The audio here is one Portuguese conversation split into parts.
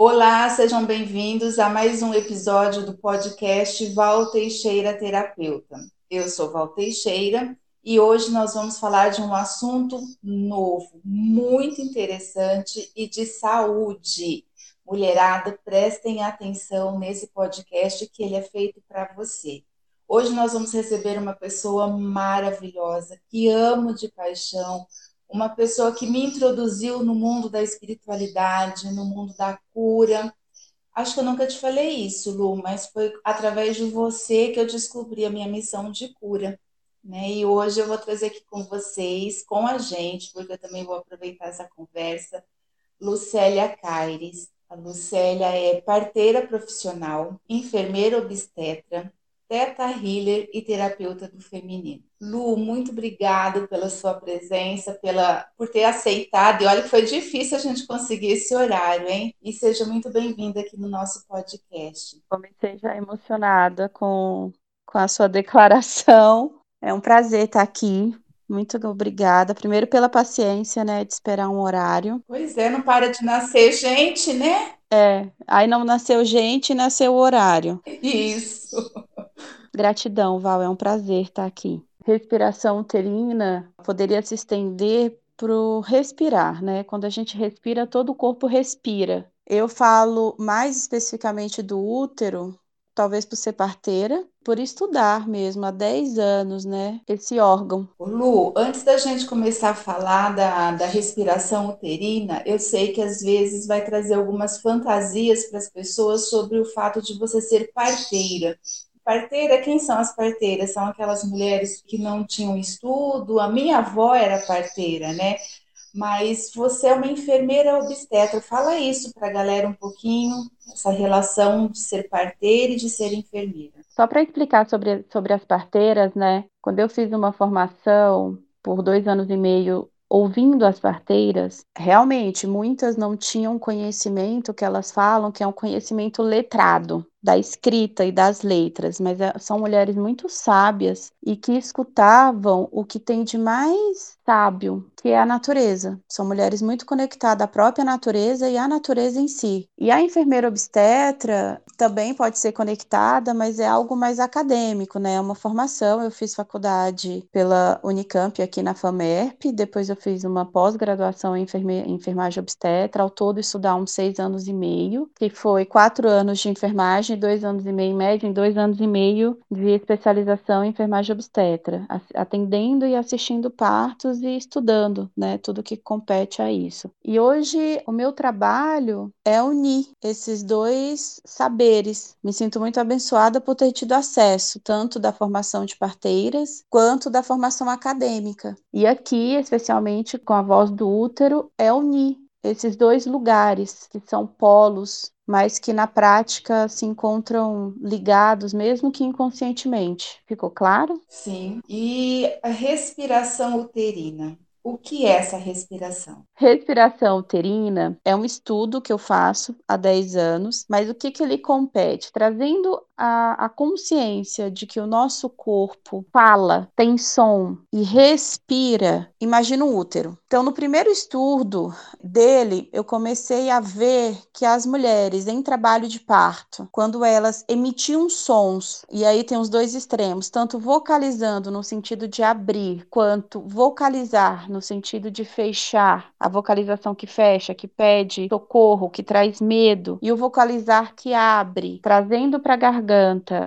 Olá, sejam bem-vindos a mais um episódio do podcast Val Teixeira Terapeuta. Eu sou Val Teixeira e hoje nós vamos falar de um assunto novo, muito interessante e de saúde. Mulherada, prestem atenção nesse podcast que ele é feito para você. Hoje nós vamos receber uma pessoa maravilhosa que amo de paixão, uma pessoa que me introduziu no mundo da espiritualidade, no mundo da cura. Acho que eu nunca te falei isso, Lu, mas foi através de você que eu descobri a minha missão de cura. Né? E hoje eu vou trazer aqui com vocês, com a gente, porque eu também vou aproveitar essa conversa, Lucélia Caires. A Lucélia é parteira profissional, enfermeira obstetra, teta healer e terapeuta do feminino. Lu, muito obrigado pela sua presença, pela por ter aceitado. E olha que foi difícil a gente conseguir esse horário, hein? E seja muito bem-vinda aqui no nosso podcast. Comecei já emocionada com, com a sua declaração. É um prazer estar aqui. Muito obrigada. Primeiro pela paciência, né, de esperar um horário. Pois é, não para de nascer gente, né? É, aí não nasceu gente, nasceu o horário. Isso. Gratidão, Val, é um prazer estar aqui. Respiração uterina poderia se estender para o respirar, né? Quando a gente respira, todo o corpo respira. Eu falo mais especificamente do útero, talvez por ser parteira, por estudar mesmo há 10 anos, né, esse órgão. Lu, antes da gente começar a falar da, da respiração uterina, eu sei que às vezes vai trazer algumas fantasias para as pessoas sobre o fato de você ser parteira. Parteira, quem são as parteiras? São aquelas mulheres que não tinham estudo. A minha avó era parteira, né? Mas você é uma enfermeira obstetra. Fala isso para a galera um pouquinho, essa relação de ser parteira e de ser enfermeira. Só para explicar sobre, sobre as parteiras, né? Quando eu fiz uma formação por dois anos e meio ouvindo as parteiras, realmente muitas não tinham conhecimento que elas falam que é um conhecimento letrado da escrita e das letras, mas é, são mulheres muito sábias e que escutavam o que tem de mais sábio, que é a natureza. São mulheres muito conectadas à própria natureza e à natureza em si. E a enfermeira obstetra também pode ser conectada, mas é algo mais acadêmico, né? É uma formação. Eu fiz faculdade pela Unicamp aqui na FAMERP, depois eu fiz uma pós-graduação em enfermagem obstetra, ao todo estudar uns seis anos e meio, que foi quatro anos de enfermagem enfermagem, dois anos e meio, em média, em dois anos e meio de especialização em enfermagem obstetra, atendendo e assistindo partos e estudando, né, tudo que compete a isso. E hoje o meu trabalho é unir esses dois saberes. Me sinto muito abençoada por ter tido acesso tanto da formação de parteiras quanto da formação acadêmica. E aqui, especialmente com a voz do útero, é unir esses dois lugares que são polos mas que na prática se encontram ligados, mesmo que inconscientemente. Ficou claro? Sim. E a respiração uterina. O que é essa respiração? Respiração uterina é um estudo que eu faço há 10 anos, mas o que, que ele compete? Trazendo a, a consciência de que o nosso corpo fala, tem som e respira, imagina o útero. Então, no primeiro estudo dele, eu comecei a ver que as mulheres em trabalho de parto, quando elas emitiam sons, e aí tem os dois extremos, tanto vocalizando no sentido de abrir, quanto vocalizar no sentido de fechar, a vocalização que fecha, que pede socorro, que traz medo, e o vocalizar que abre, trazendo para a garganta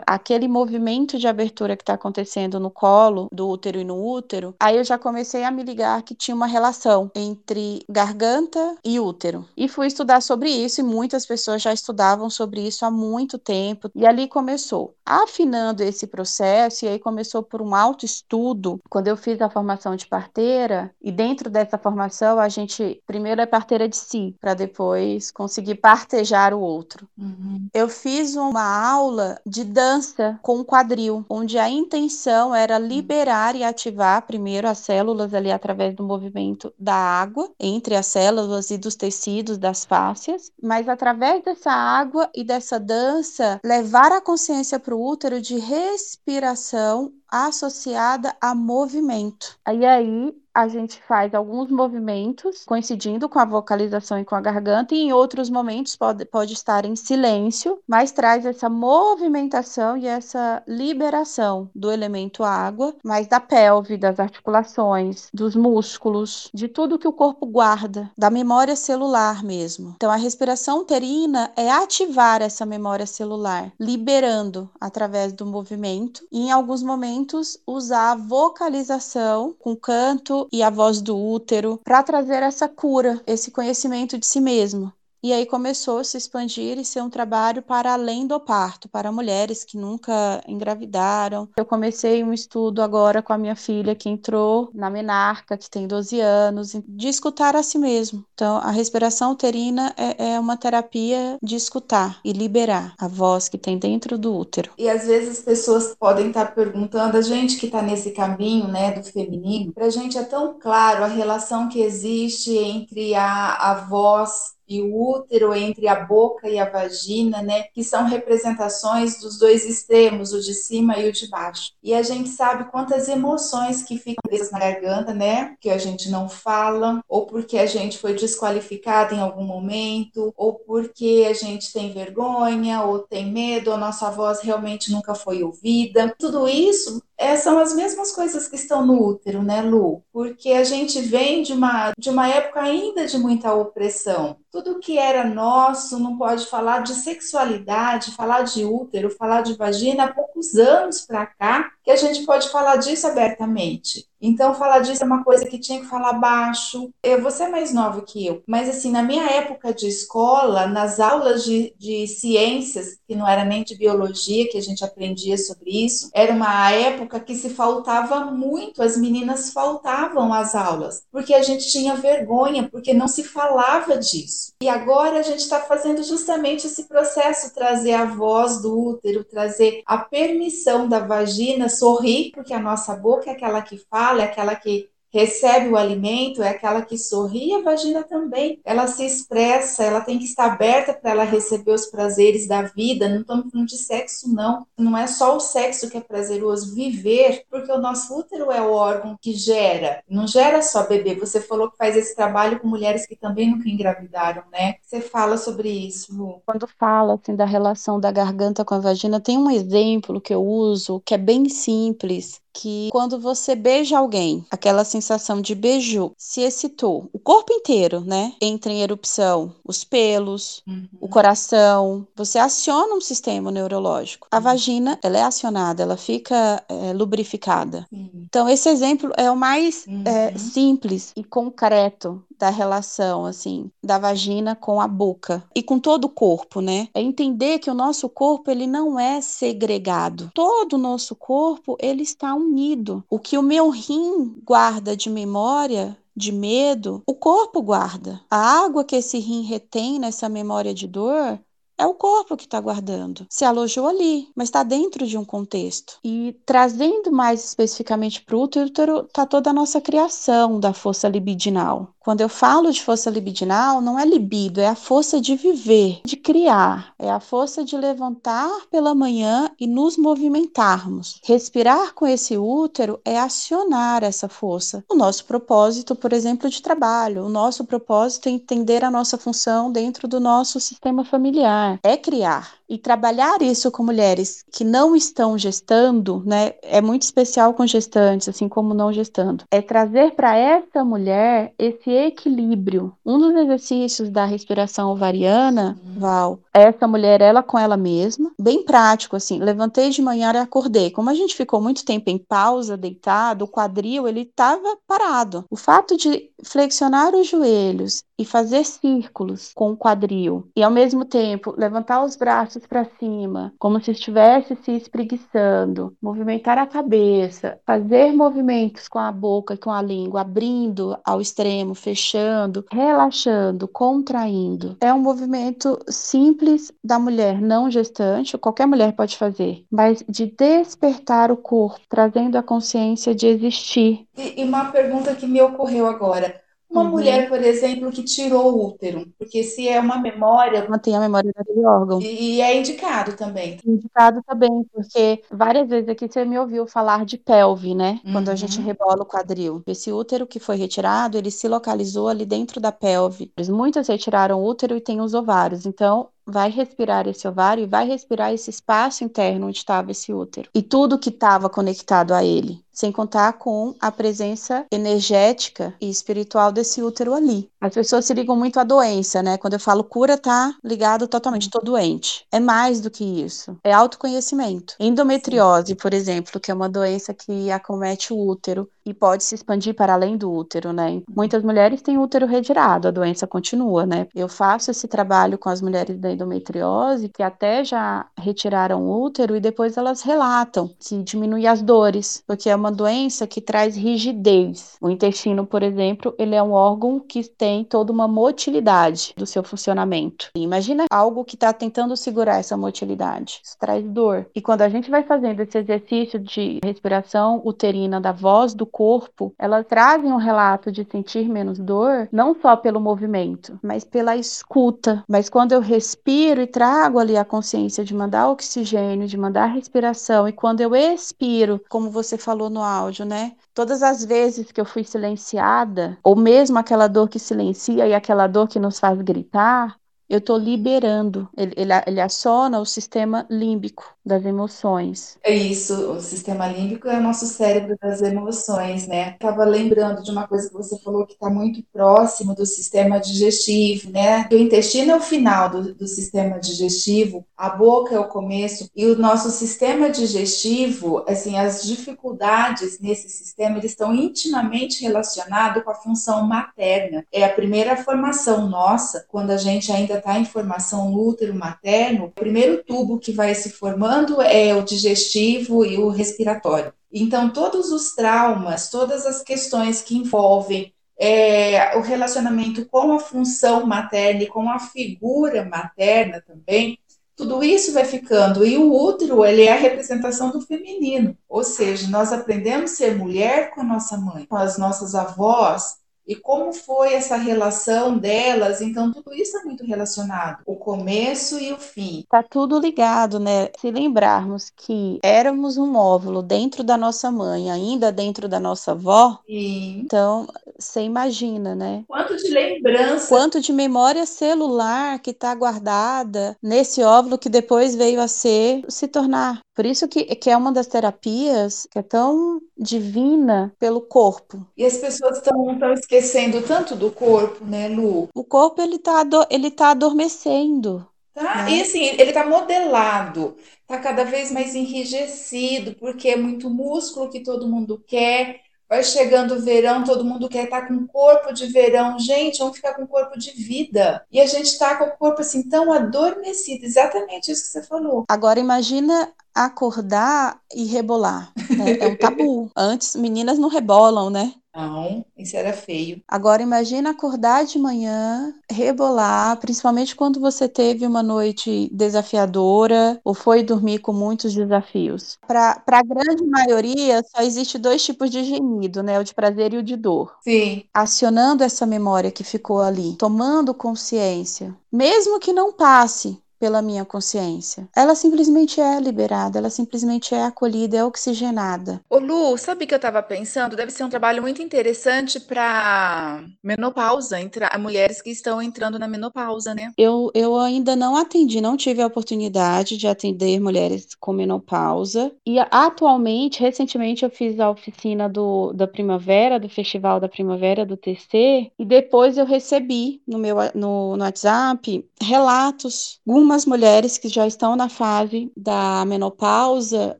aquele movimento de abertura que está acontecendo no colo do útero e no útero, aí eu já comecei a me ligar que tinha uma relação entre garganta e útero. E fui estudar sobre isso, e muitas pessoas já estudavam sobre isso há muito tempo, e ali começou. Afinando esse processo, e aí começou por um autoestudo, quando eu fiz a formação de parteira, e dentro dessa formação, a gente primeiro é parteira de si, para depois conseguir partejar o outro. Uhum. Eu fiz uma aula de dança com quadril, onde a intenção era liberar e ativar primeiro as células ali através do movimento da água entre as células e dos tecidos das fáscias, mas através dessa água e dessa dança, levar a consciência para o útero de respiração associada a movimento. E aí a gente faz alguns movimentos coincidindo com a vocalização e com a garganta, e em outros momentos pode, pode estar em silêncio, mas traz essa movimentação e essa liberação do elemento água, mas da pelve, das articulações, dos músculos, de tudo que o corpo guarda, da memória celular mesmo. Então, a respiração uterina é ativar essa memória celular, liberando através do movimento, e em alguns momentos usar a vocalização com canto e a voz do útero para trazer essa cura, esse conhecimento de si mesmo. E aí começou a se expandir e ser um trabalho para além do parto, para mulheres que nunca engravidaram. Eu comecei um estudo agora com a minha filha que entrou na menarca, que tem 12 anos, de escutar a si mesmo. Então, a respiração uterina é, é uma terapia de escutar e liberar a voz que tem dentro do útero. E às vezes as pessoas podem estar perguntando, a gente que está nesse caminho, né, do feminino, para a gente é tão claro a relação que existe entre a, a voz e o útero entre a boca e a vagina, né, que são representações dos dois extremos, o de cima e o de baixo. E a gente sabe quantas emoções que ficam presas na garganta, né, que a gente não fala, ou porque a gente foi desqualificada em algum momento, ou porque a gente tem vergonha, ou tem medo, ou nossa voz realmente nunca foi ouvida. Tudo isso é, são as mesmas coisas que estão no útero, né, Lu? Porque a gente vem de uma, de uma época ainda de muita opressão. Tudo que era nosso não pode falar de sexualidade, falar de útero, falar de vagina há poucos anos para cá que a gente pode falar disso abertamente. Então, falar disso é uma coisa que tinha que falar baixo. Eu, você é mais nova que eu, mas assim, na minha época de escola, nas aulas de, de ciências, que não era nem de biologia, que a gente aprendia sobre isso, era uma época que se faltava muito, as meninas faltavam às aulas, porque a gente tinha vergonha, porque não se falava disso. E agora a gente está fazendo justamente esse processo, trazer a voz do útero, trazer a permissão da vagina sorrir, porque a nossa boca é aquela que fala, é aquela que recebe o alimento, é aquela que sorri, a vagina também. Ela se expressa, ela tem que estar aberta para ela receber os prazeres da vida. Não estamos falando de sexo, não. Não é só o sexo que é prazeroso, viver, porque o nosso útero é o órgão que gera. Não gera só bebê. Você falou que faz esse trabalho com mulheres que também nunca engravidaram, né? Você fala sobre isso, Lu. Quando fala assim da relação da garganta com a vagina, tem um exemplo que eu uso que é bem simples, que quando você beija alguém, aquela sensação de beijo se excitou. O corpo inteiro, né? Entra em erupção. Os pelos, uhum. o coração. Você aciona um sistema neurológico. A uhum. vagina, ela é acionada, ela fica é, lubrificada. Uhum. Então, esse exemplo é o mais é, simples e concreto da relação, assim, da vagina com a boca e com todo o corpo, né? É entender que o nosso corpo, ele não é segregado. Todo o nosso corpo, ele está unido. O que o meu rim guarda de memória de medo, o corpo guarda. A água que esse rim retém nessa memória de dor é o corpo que está guardando. Se alojou ali, mas está dentro de um contexto. E trazendo mais especificamente para o útero, está toda a nossa criação da força libidinal. Quando eu falo de força libidinal, não é libido, é a força de viver, de criar, é a força de levantar pela manhã e nos movimentarmos. Respirar com esse útero é acionar essa força. O nosso propósito, por exemplo, de trabalho, o nosso propósito é entender a nossa função dentro do nosso sistema familiar, é criar. E trabalhar isso com mulheres que não estão gestando, né, é muito especial com gestantes, assim como não gestando. É trazer para essa mulher esse equilíbrio. Um dos exercícios da respiração ovariana, Val, é essa mulher, ela com ela mesma, bem prático, assim. Levantei de manhã e acordei. Como a gente ficou muito tempo em pausa, deitado, o quadril, ele estava parado. O fato de flexionar os joelhos e fazer círculos com o quadril e ao mesmo tempo levantar os braços para cima, como se estivesse se espreguiçando, movimentar a cabeça, fazer movimentos com a boca e com a língua, abrindo ao extremo, fechando, relaxando, contraindo. É um movimento simples da mulher não gestante, qualquer mulher pode fazer, mas de despertar o corpo, trazendo a consciência de existir. E uma pergunta que me ocorreu agora Uma uhum. mulher, por exemplo, que tirou o útero, porque se é uma memória. Mantém a memória daquele órgão. E, e é indicado também. Indicado também, porque várias vezes aqui você me ouviu falar de pelve, né? Uhum. Quando a gente uhum. rebola o quadril. Esse útero que foi retirado, ele se localizou ali dentro da pelve. Muitas retiraram o útero e têm os ovários. Então, vai respirar esse ovário e vai respirar esse espaço interno onde estava esse útero. E tudo que estava conectado a ele sem contar com a presença energética e espiritual desse útero ali. As pessoas se ligam muito à doença, né? Quando eu falo cura, tá ligado totalmente, tô doente. É mais do que isso. É autoconhecimento. Endometriose, por exemplo, que é uma doença que acomete o útero e pode se expandir para além do útero, né? Muitas mulheres têm útero retirado, a doença continua, né? Eu faço esse trabalho com as mulheres da endometriose que até já retiraram o útero e depois elas relatam que diminui as dores, porque é uma doença que traz rigidez. O intestino, por exemplo, ele é um órgão que tem toda uma motilidade do seu funcionamento. Imagina algo que está tentando segurar essa motilidade. Isso traz dor. E quando a gente vai fazendo esse exercício de respiração uterina da voz do corpo, elas trazem um relato de sentir menos dor, não só pelo movimento, mas pela escuta. Mas quando eu respiro e trago ali a consciência de mandar oxigênio, de mandar respiração, e quando eu expiro, como você falou no áudio, né? Todas as vezes que eu fui silenciada, ou mesmo aquela dor que silencia e aquela dor que nos faz gritar, eu estou liberando. Ele, ele, ele aciona o sistema límbico das emoções. É isso, o sistema límbico é o nosso cérebro das emoções, né? Estava lembrando de uma coisa que você falou que está muito próximo do sistema digestivo, né? O intestino é o final do, do sistema digestivo, a boca é o começo, e o nosso sistema digestivo, assim, as dificuldades nesse sistema, eles estão intimamente relacionados com a função materna. É a primeira formação nossa, quando a gente ainda está em formação útero materno, o primeiro tubo que vai se formando é o digestivo e o respiratório. Então, todos os traumas, todas as questões que envolvem é, o relacionamento com a função materna e com a figura materna também, tudo isso vai ficando. E o útero, ele é a representação do feminino. Ou seja, nós aprendemos a ser mulher com a nossa mãe, com as nossas avós, e como foi essa relação delas. Então, tudo isso é muito relacionado, o começo e o fim. Tá tudo ligado, né? Se lembrarmos que éramos um óvulo dentro da nossa mãe, ainda dentro da nossa avó, Sim. então você imagina, né? Quanto de lembrança. Quanto de memória celular que está guardada nesse óvulo que depois veio a ser, se tornar. Por isso que, que é uma das terapias que é tão divina pelo corpo. E as pessoas estão esquecendo tanto do corpo, né, Lu? O corpo ele está ele tá adormecendo. Tá? Né? E assim, ele está modelado, está cada vez mais enrijecido, porque é muito músculo que todo mundo quer. Vai chegando o verão, todo mundo quer estar com corpo de verão. Gente, vamos ficar com corpo de vida. E a gente está com o corpo assim tão adormecido. Exatamente isso que você falou. Agora imagina acordar e rebolar. Né? É um tabu. Antes, meninas não rebolam, né? Não, isso era feio. Agora imagina acordar de manhã, rebolar, principalmente quando você teve uma noite desafiadora ou foi dormir com muitos desafios. Para a grande maioria, só existe dois tipos de gemido, né? O de prazer e o de dor. Sim. Acionando essa memória que ficou ali, tomando consciência, mesmo que não passe pela minha consciência. Ela simplesmente é liberada, ela simplesmente é acolhida, é oxigenada. Ô Lu, sabe o que eu estava pensando? Deve ser um trabalho muito interessante para menopausa, entrar mulheres que estão entrando na menopausa, né? Eu, eu ainda não atendi, não tive a oportunidade de atender mulheres com menopausa. E atualmente, recentemente, eu fiz a oficina do, da primavera, do Festival da Primavera do TC, e depois eu recebi no meu no, no WhatsApp relatos, algumas mulheres que já estão na fase da menopausa,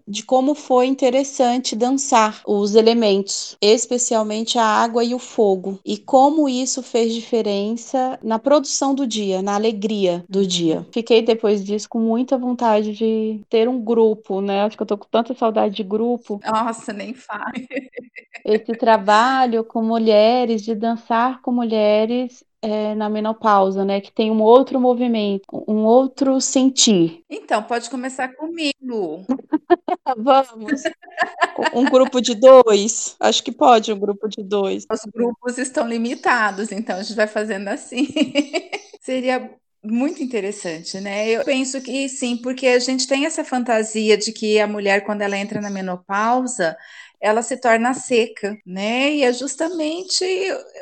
de como foi interessante dançar os elementos, especialmente a água e o fogo, e como isso fez diferença na produção do dia, na alegria do dia. Fiquei depois disso com muita vontade de ter um grupo, né? Acho que eu tô com tanta saudade de grupo. Nossa, nem fale. Esse trabalho com mulheres, de dançar com mulheres é, na menopausa, né? Que tem um outro movimento, um outro sentir. Então, pode começar comigo. Vamos. Um grupo de dois? Acho que pode um grupo de dois. Os grupos estão limitados, então a gente vai fazendo assim. Seria muito interessante, né? Eu penso que sim, porque a gente tem essa fantasia de que a mulher, quando ela entra na menopausa, ela se torna seca, né? E é justamente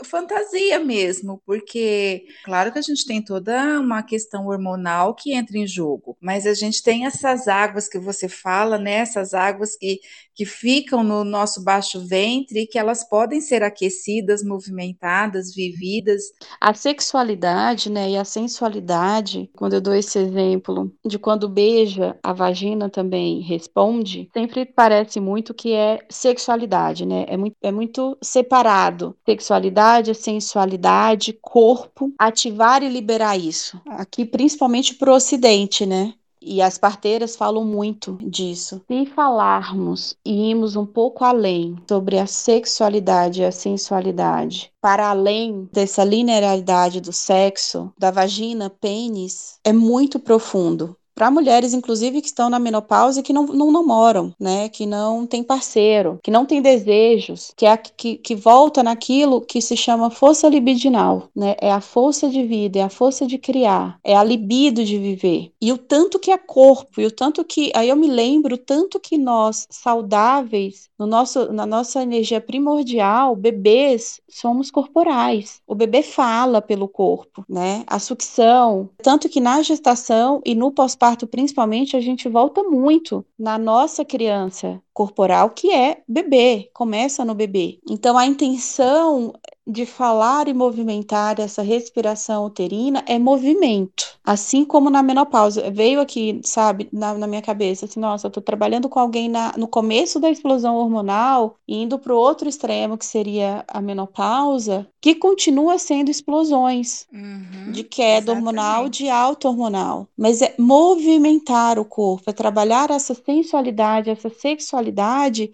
fantasia mesmo, porque claro que a gente tem toda uma questão hormonal que entra em jogo, mas a gente tem essas águas que você fala, né? Essas águas que, que ficam no nosso baixo ventre, que elas podem ser aquecidas, movimentadas, vividas. A sexualidade, né, e a sensualidade, quando eu dou esse exemplo de quando beija, a vagina também responde, sempre parece muito que é sexualidade, né? É muito, é muito separado. Sexualidade, sensualidade, corpo, ativar e liberar isso. Aqui, principalmente para o Ocidente, né? E as parteiras falam muito disso. Se falarmos e irmos um pouco além sobre a sexualidade e a sensualidade, para além dessa linearidade do sexo, da vagina, pênis, é muito profundo para mulheres, inclusive, que estão na menopausa e que não, não namoram, né? Que não tem parceiro, que não tem desejos, que, é, que, que volta naquilo que se chama força libidinal, né? É a força de vida, é a força de criar, é a libido de viver. E o tanto que é corpo, e o tanto que. Aí eu me lembro, tanto que nós, saudáveis, no nosso, na nossa energia primordial, bebês somos corporais. O bebê fala pelo corpo, né? A sucção, tanto que na gestação e no pós-parto parto, principalmente, a gente volta muito na nossa criança corporal, que é bebê, começa no bebê. Então, a intenção de falar e movimentar essa respiração uterina é movimento. Assim como na menopausa. Veio aqui, sabe, na, na minha cabeça, assim, nossa, eu tô trabalhando com alguém na, no começo da explosão hormonal, indo para o outro extremo, que seria a menopausa, que continua sendo explosões uhum, de queda exatamente. hormonal, de alta hormonal. Mas é movimentar o corpo, é trabalhar essa sensualidade, essa sexualidade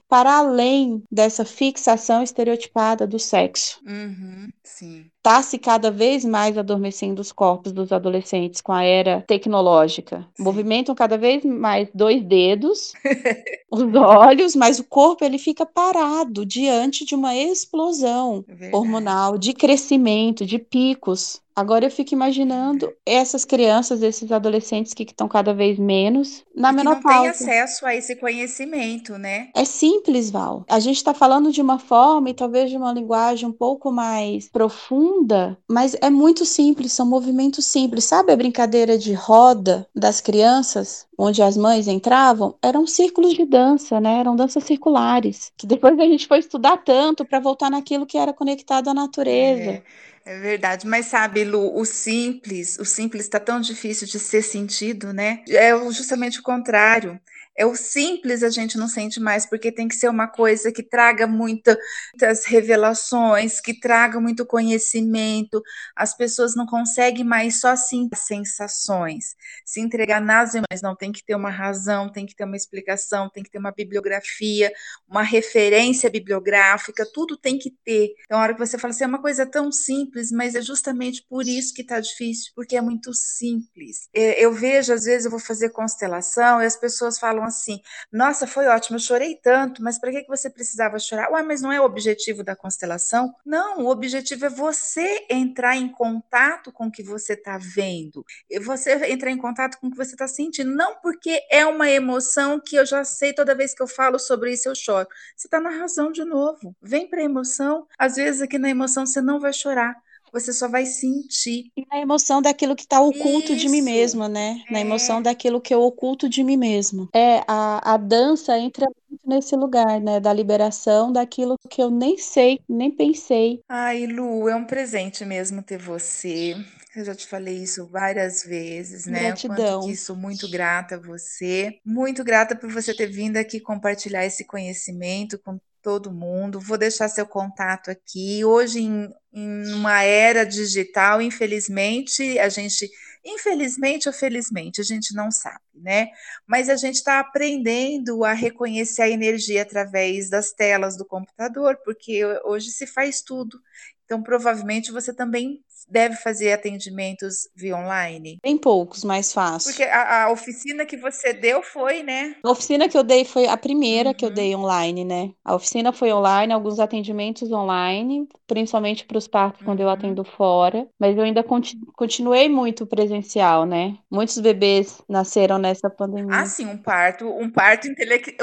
para além dessa fixação estereotipada do sexo. Uhum. Sim. Está se cada vez mais adormecendo os corpos dos adolescentes com a era tecnológica. Sim. Movimentam cada vez mais dois dedos, os olhos, mas o corpo ele fica parado diante de uma explosão Verdade. hormonal, de crescimento, de picos. Agora eu fico imaginando essas crianças, esses adolescentes que estão cada vez menos na e menopausa. não tem acesso a esse conhecimento, né? É simples, Val. A gente está falando de uma forma e talvez de uma linguagem um pouco mais profunda, mas é muito simples, são movimentos simples. Sabe a brincadeira de roda das crianças? onde as mães entravam, eram círculos de dança, né? Eram danças circulares, que depois a gente foi estudar tanto para voltar naquilo que era conectado à natureza. É. É verdade, mas sabe, Lu, o simples, o simples está tão difícil de ser sentido, né? É justamente o contrário. É o simples a gente não sente mais, porque tem que ser uma coisa que traga muita, muitas revelações, que traga muito conhecimento. As pessoas não conseguem mais só assim sensações, se entregar nas emoções. Não tem que ter uma razão, tem que ter uma explicação, tem que ter uma bibliografia, uma referência bibliográfica, tudo tem que ter. Então, a hora que você fala assim, é uma coisa tão simples, mas é justamente por isso que está difícil, porque é muito simples. É, eu vejo, às vezes, eu vou fazer constelação e as pessoas falam assim: nossa, foi ótimo, eu chorei tanto, mas para que você precisava chorar? Ué, mas não é o objetivo da constelação? Não, o objetivo é você entrar em contato com o que você está vendo, você entrar em contato com o que você está sentindo, não porque é uma emoção que eu já sei toda vez que eu falo sobre isso eu choro. Você está na razão de novo. Vem para a emoção. Às vezes aqui na emoção você não vai chorar, você só vai sentir. E na emoção daquilo que está oculto Isso. de mim mesma, né? É. Na emoção daquilo que eu oculto de mim mesmo. É, a, a dança entra muito nesse lugar, né? Da liberação daquilo que eu nem sei, nem pensei. Ai, Lu, é um presente mesmo ter você. Eu já te falei isso várias vezes, né? Gratidão. Quanto sou muito grata a você. Muito grata por você ter vindo aqui compartilhar esse conhecimento com todo mundo. Vou deixar seu contato aqui. Hoje, em, em uma era digital, infelizmente, a gente, infelizmente ou felizmente, a gente não sabe, né? Mas a gente está aprendendo a reconhecer a energia através das telas do computador, porque hoje se faz tudo. Então, provavelmente você também deve fazer atendimentos via online? Bem poucos, mais fácil. Porque a, a oficina que você deu foi, né? A oficina que eu dei foi a primeira uhum. que eu uhum. dei online, né? A oficina foi online, alguns atendimentos online, principalmente para os partos uhum. quando eu uhum. atendo fora, mas eu ainda continu continuei muito presencial, né? Muitos bebês nasceram nessa pandemia. Ah, sim, um parto, um parto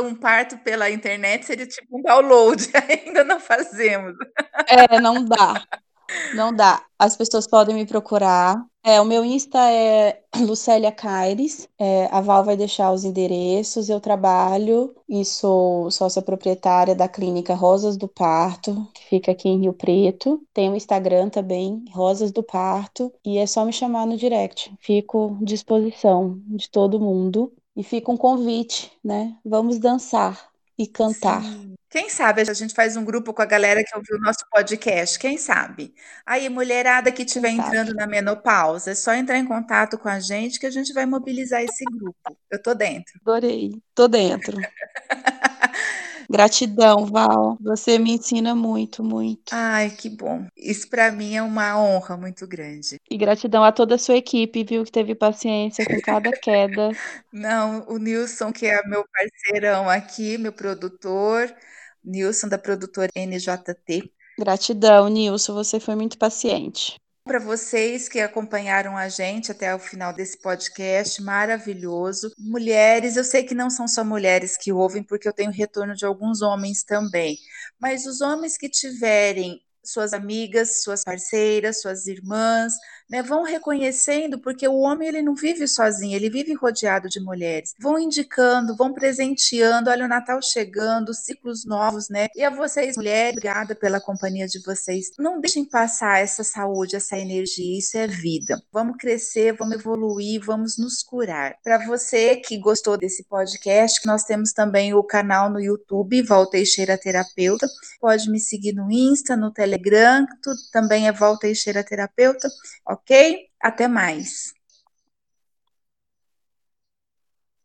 um parto pela internet seria tipo um download, ainda não fazemos. É, não dá. Não dá. As pessoas podem me procurar. É, o meu Insta é Lucélia Caires. É, a Val vai deixar os endereços. Eu trabalho e sou sócia proprietária da clínica Rosas do Parto, que fica aqui em Rio Preto. Tem o Instagram também, Rosas do Parto. E é só me chamar no direct. Fico à disposição de todo mundo. E fica um convite, né? Vamos dançar e cantar. Sim. Quem sabe a gente faz um grupo com a galera que ouviu o nosso podcast, quem sabe? Aí, mulherada que estiver entrando na menopausa, é só entrar em contato com a gente que a gente vai mobilizar esse grupo. Eu tô dentro. Adorei, tô dentro. Gratidão, Val. Você me ensina muito, muito. Ai, que bom. Isso para mim é uma honra muito grande. E gratidão a toda a sua equipe, viu, que teve paciência com cada queda. Não, o Nilson, que é meu parceirão aqui, meu produtor, Nilson da produtora NJT. Gratidão, Nilson, você foi muito paciente para vocês que acompanharam a gente até o final desse podcast maravilhoso. Mulheres, eu sei que não são só mulheres que ouvem, porque eu tenho retorno de alguns homens também, mas os homens que tiverem suas amigas, suas parceiras, suas irmãs, né, vão reconhecendo, porque o homem ele não vive sozinho, ele vive rodeado de mulheres. Vão indicando, vão presenteando, olha o Natal chegando, ciclos novos, né? E a vocês, mulheres, obrigada pela companhia de vocês. Não deixem passar essa saúde, essa energia, isso é vida. Vamos crescer, vamos evoluir, vamos nos curar. Para você que gostou desse podcast, nós temos também o canal no YouTube, Val Teixeira Terapeuta. Pode me seguir no Insta, no Telegram, tudo também é Val Teixeira Terapeuta ok? Até mais.